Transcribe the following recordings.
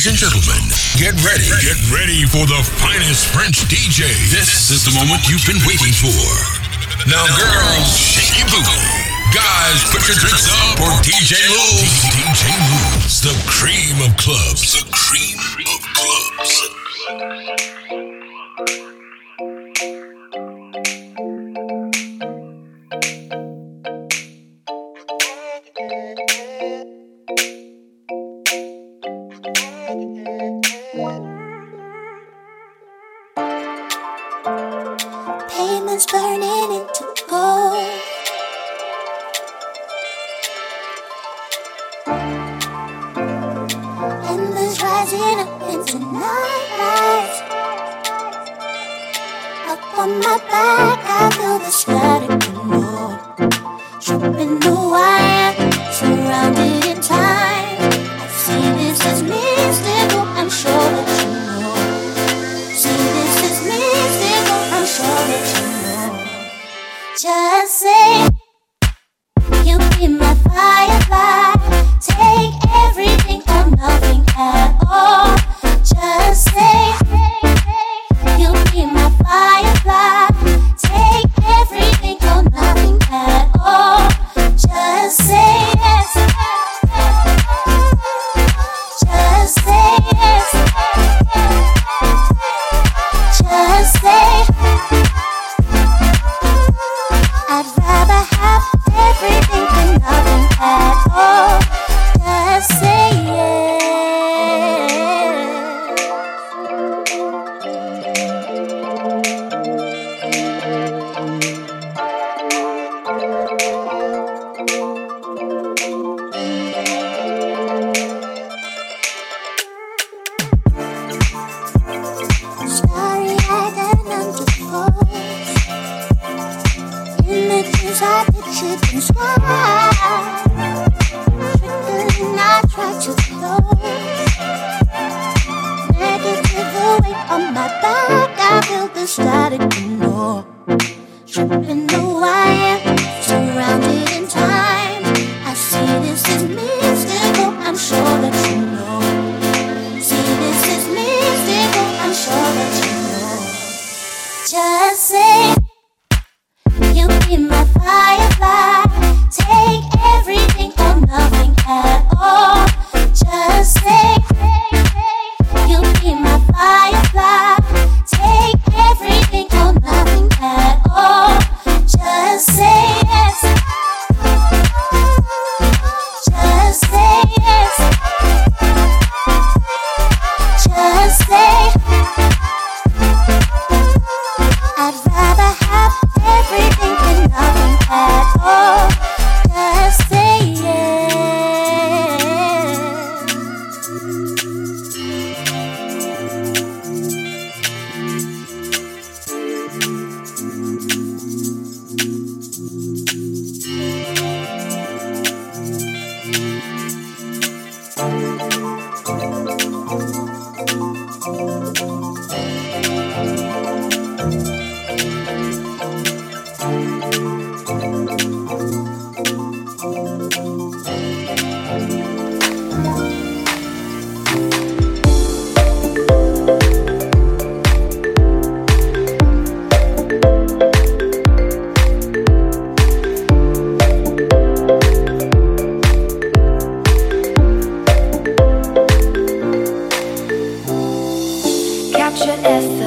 Ladies and gentlemen, get ready. Get ready for the finest French DJ. This is the moment you've been waiting for. Now, girls, shake your booty. Guys, put your drinks up for DJ Lou. DJ Lou's the cream of clubs. The cream of clubs. try I pictured and try.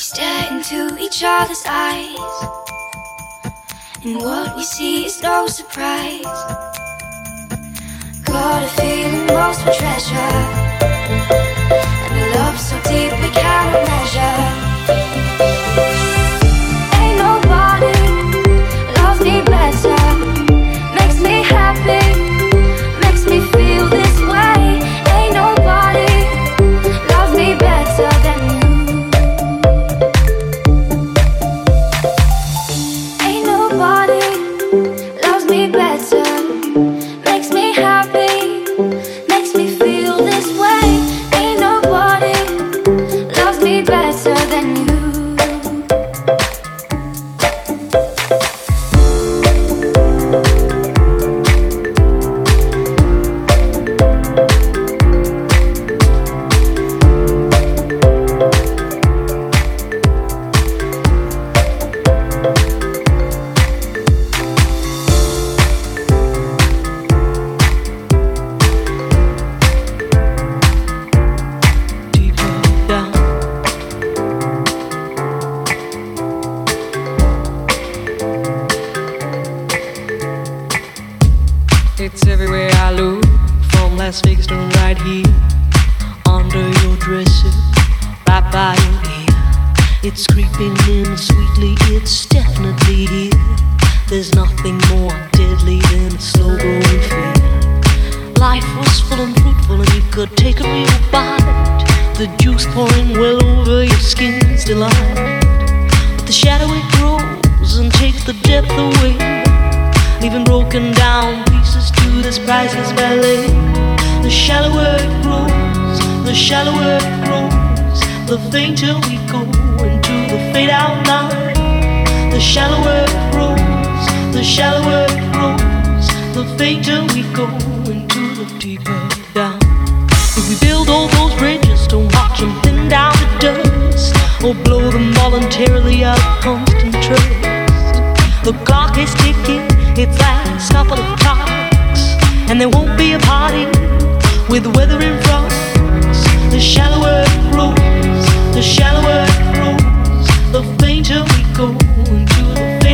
We stare into each other's eyes, and what we see is no surprise. Got a feeling most for treasure, and a love so deep we cannot measure. The shallower it grows, the shallower it grows, the fainter we go into the deeper down. If we build all those bridges to watch them thin down to dust, or blow them voluntarily out of constant trust, the clock is ticking, its last couple of clocks, and there won't be a party with weathering frogs. The shallower it grows, the shallower it grows, the fainter we go.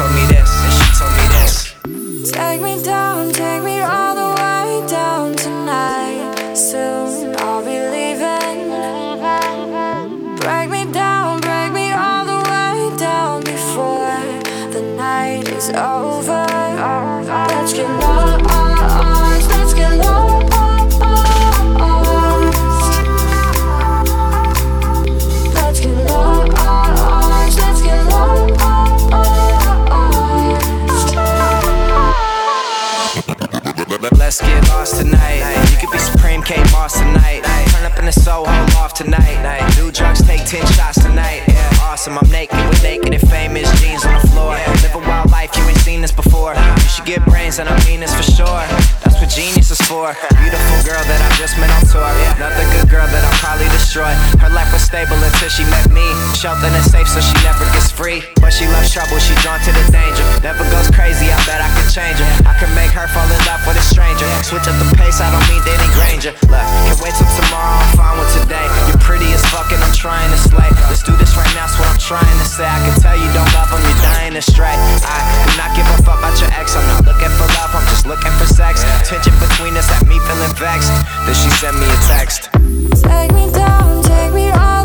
told me in Soho off tonight. Do drugs, take 10 shots tonight. Awesome, I'm naked with naked and famous jeans on the floor. Live a wild life, you ain't seen this before. You get brains, and I mean this for sure. That's what genius is for. Beautiful girl that I just met on tour. Another good girl that I'll probably destroy. Her life was stable until she met me. Sheltered and safe, so she never gets free. But she loves trouble, she drawn to the danger. Never goes crazy, I bet I can change her. I can make her fall in love with a stranger. Switch up the pace, I don't mean Danny Granger. Look, can't wait till tomorrow, I'm fine with today. You're pretty as fuck and I'm trying to slay. Let's do this right now, that's what I'm trying to say. I can tell you don't love him, you're dying to stray. I do not give a fuck about your ex, I'm not looking for love, I'm just looking for sex. Tension between us had me feeling vexed. Then she sent me a text. Take me down, take me all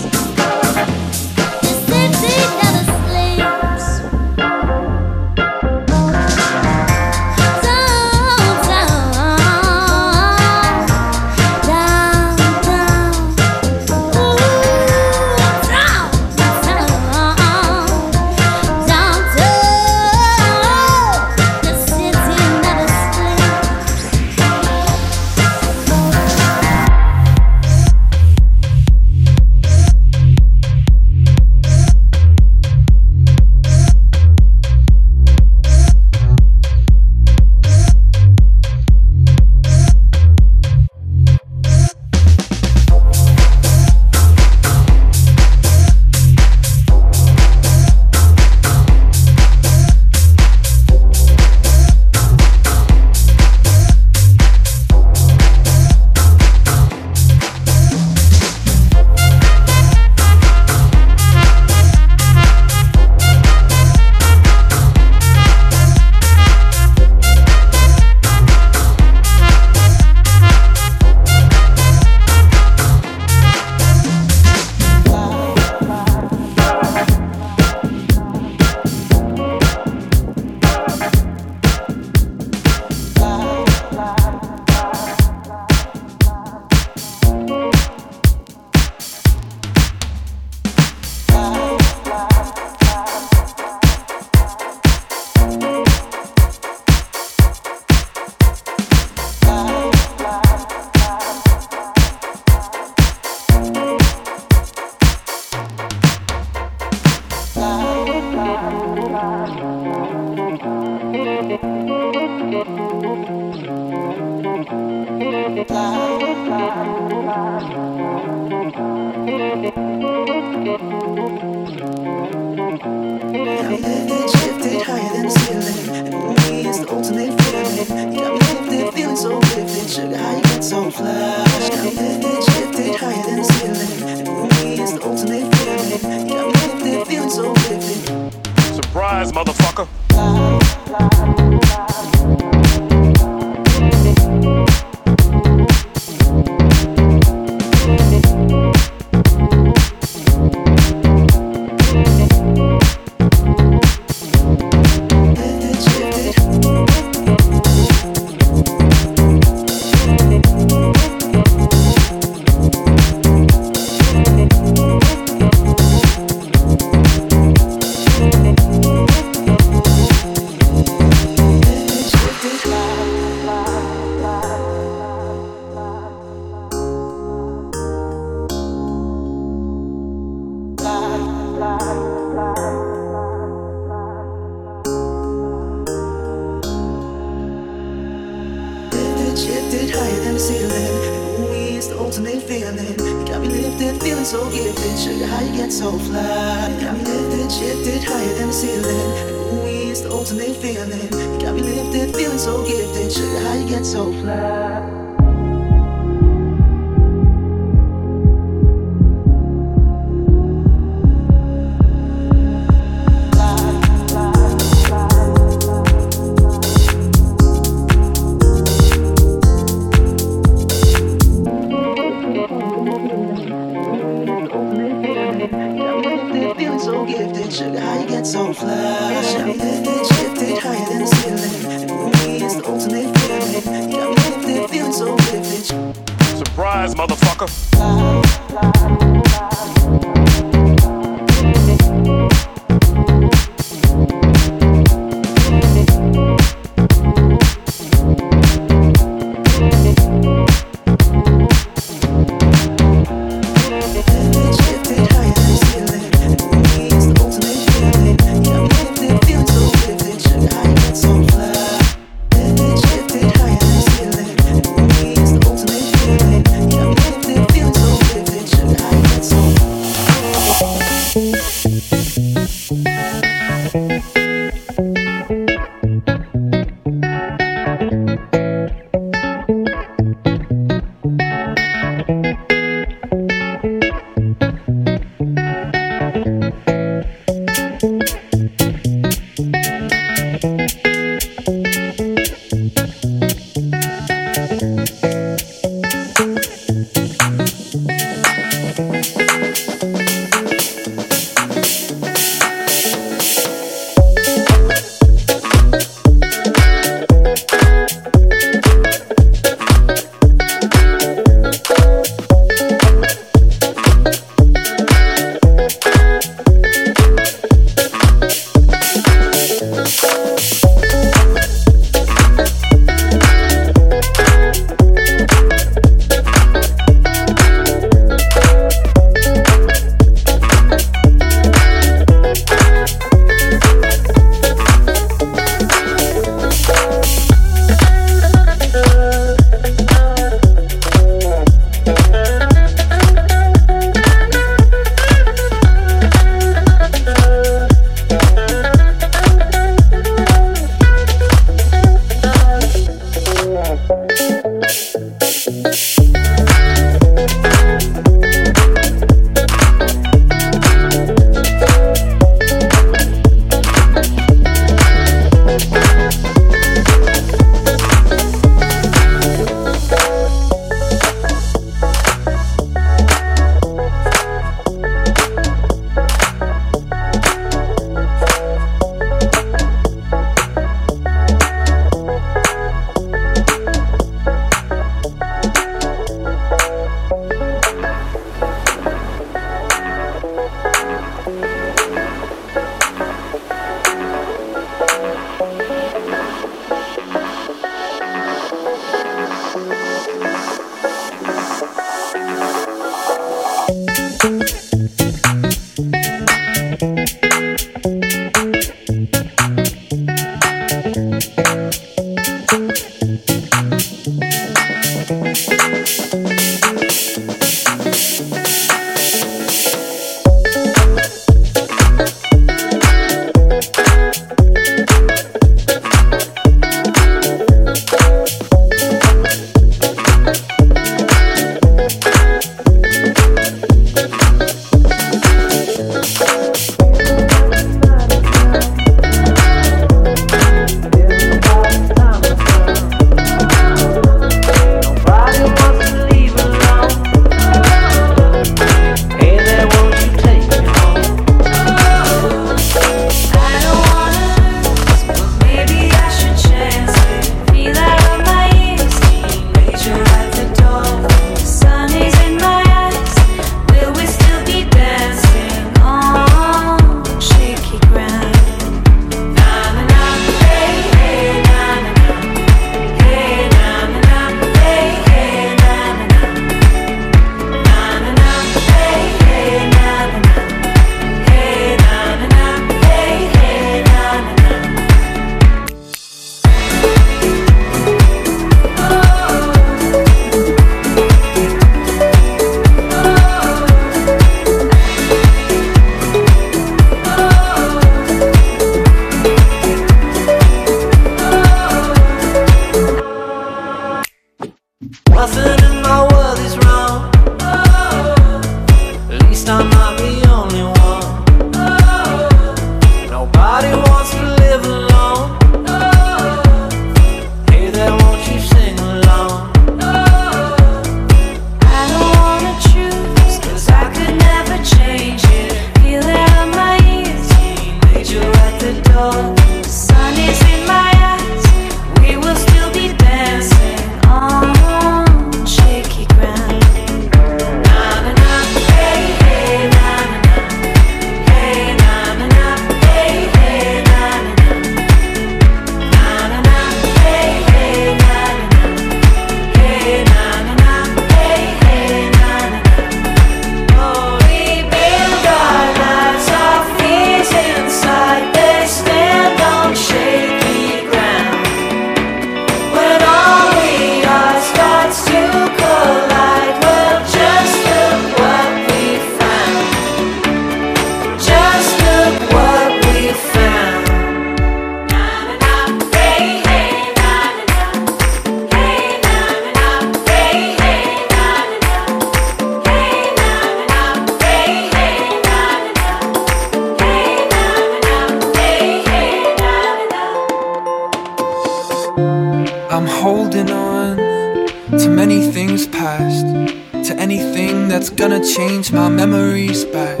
change my memories back.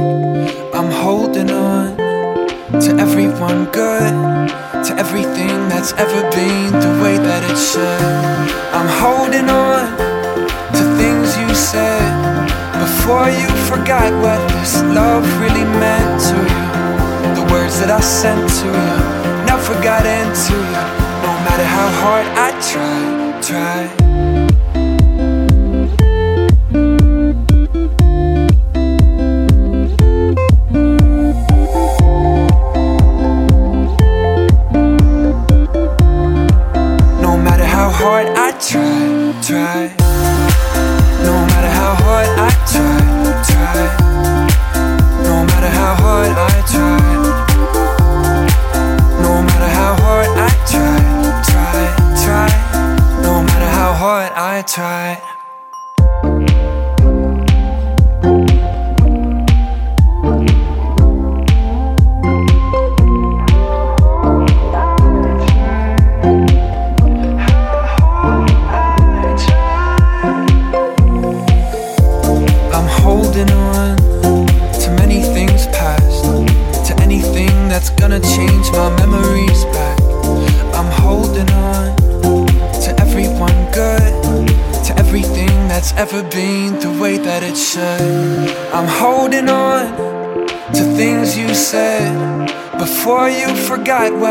I'm holding on to everyone good, to everything that's ever been the way that it should. I'm holding on to things you said before you forgot what this love really meant to you. The words that I sent to you never got into you, no matter how hard I try, try.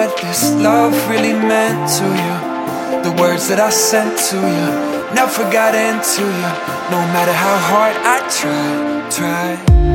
what this love really meant to you. The words that I sent to you never got into you. No matter how hard I tried, tried.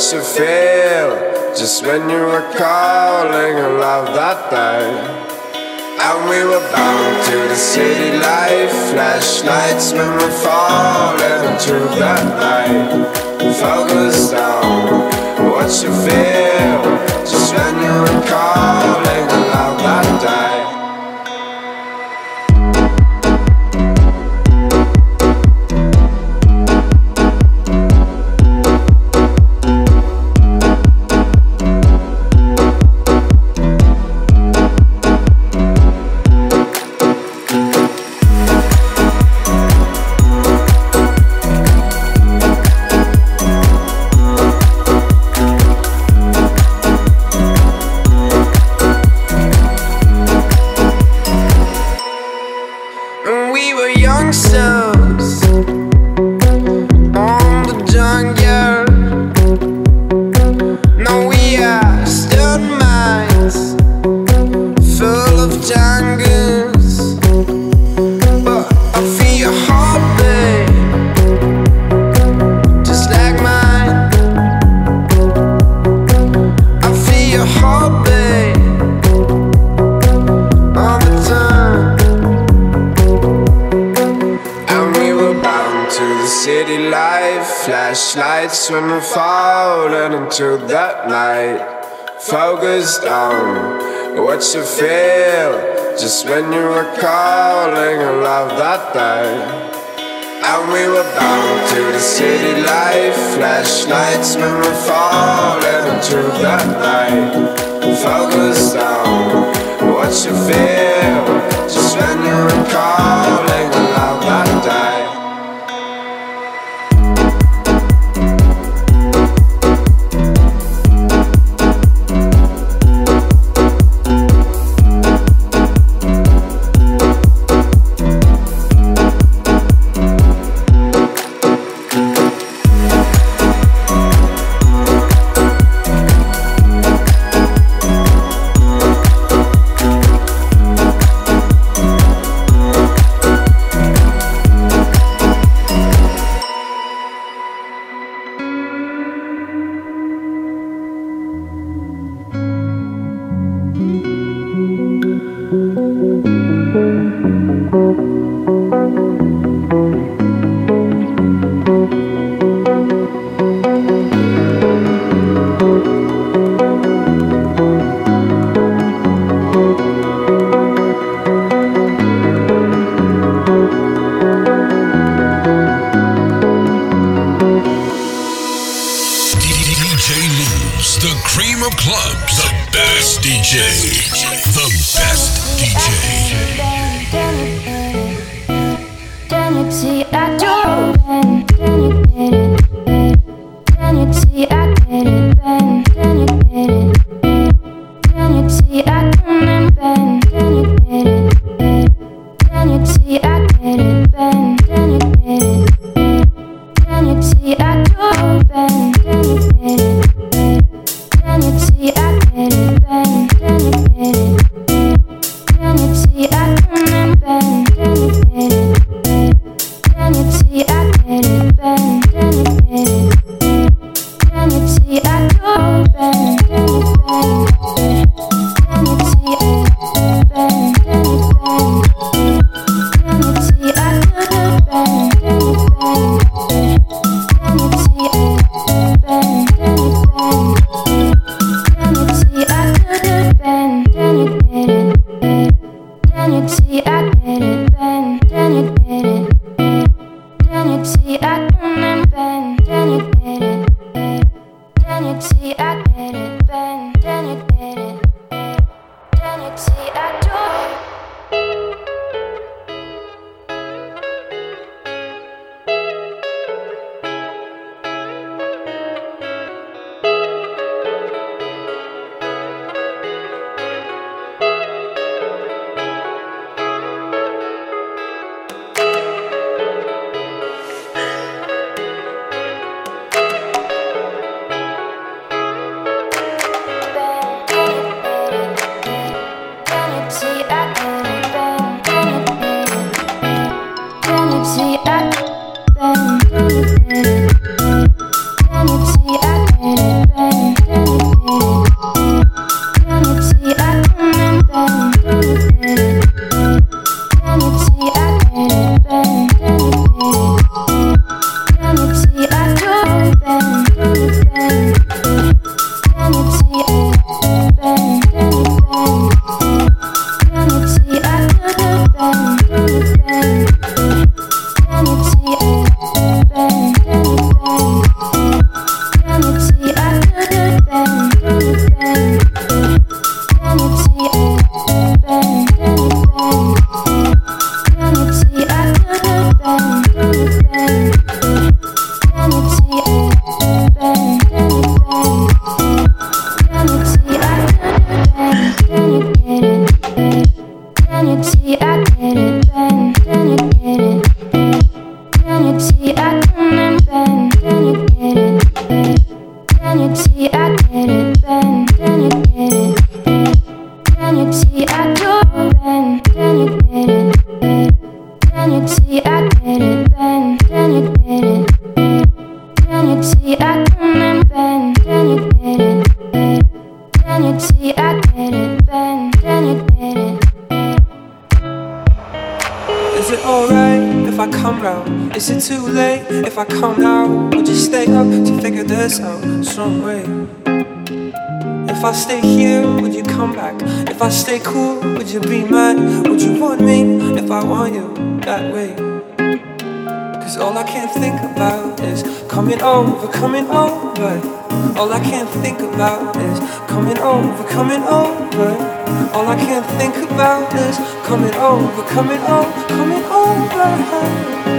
What you feel just when you were calling a love that day. And we were bound to the city life. Flashlights when we're falling into that night. Focused on what you feel just when you were calling what you feel just when you were calling a love that day. And we were bound to the city life. Flashlights when we're falling into that night. Focused on what you feel just when you were calling DJ the cream of clubs, the best DJ, the best DJ. Damn it, over, coming over. All I can think about is coming over, coming over. All I can think about is coming over, coming over, coming over.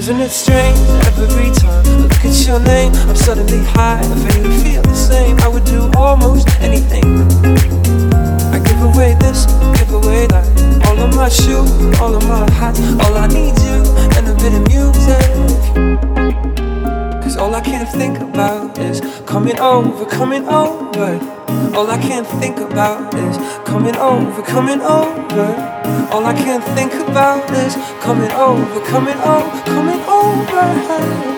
Isn't it strange every time I look at your name? I'm suddenly high, if you feel the same. I would do almost anything. I give away this, give away that. All of my shoes, all of my hats. All I need you and a bit of music. Cause all I can think about is coming over, coming over. All I can think about is coming over, coming over. All I can think about is coming over, coming over, coming over.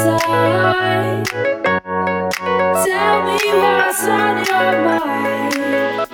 Inside. Tell me what's on your mind.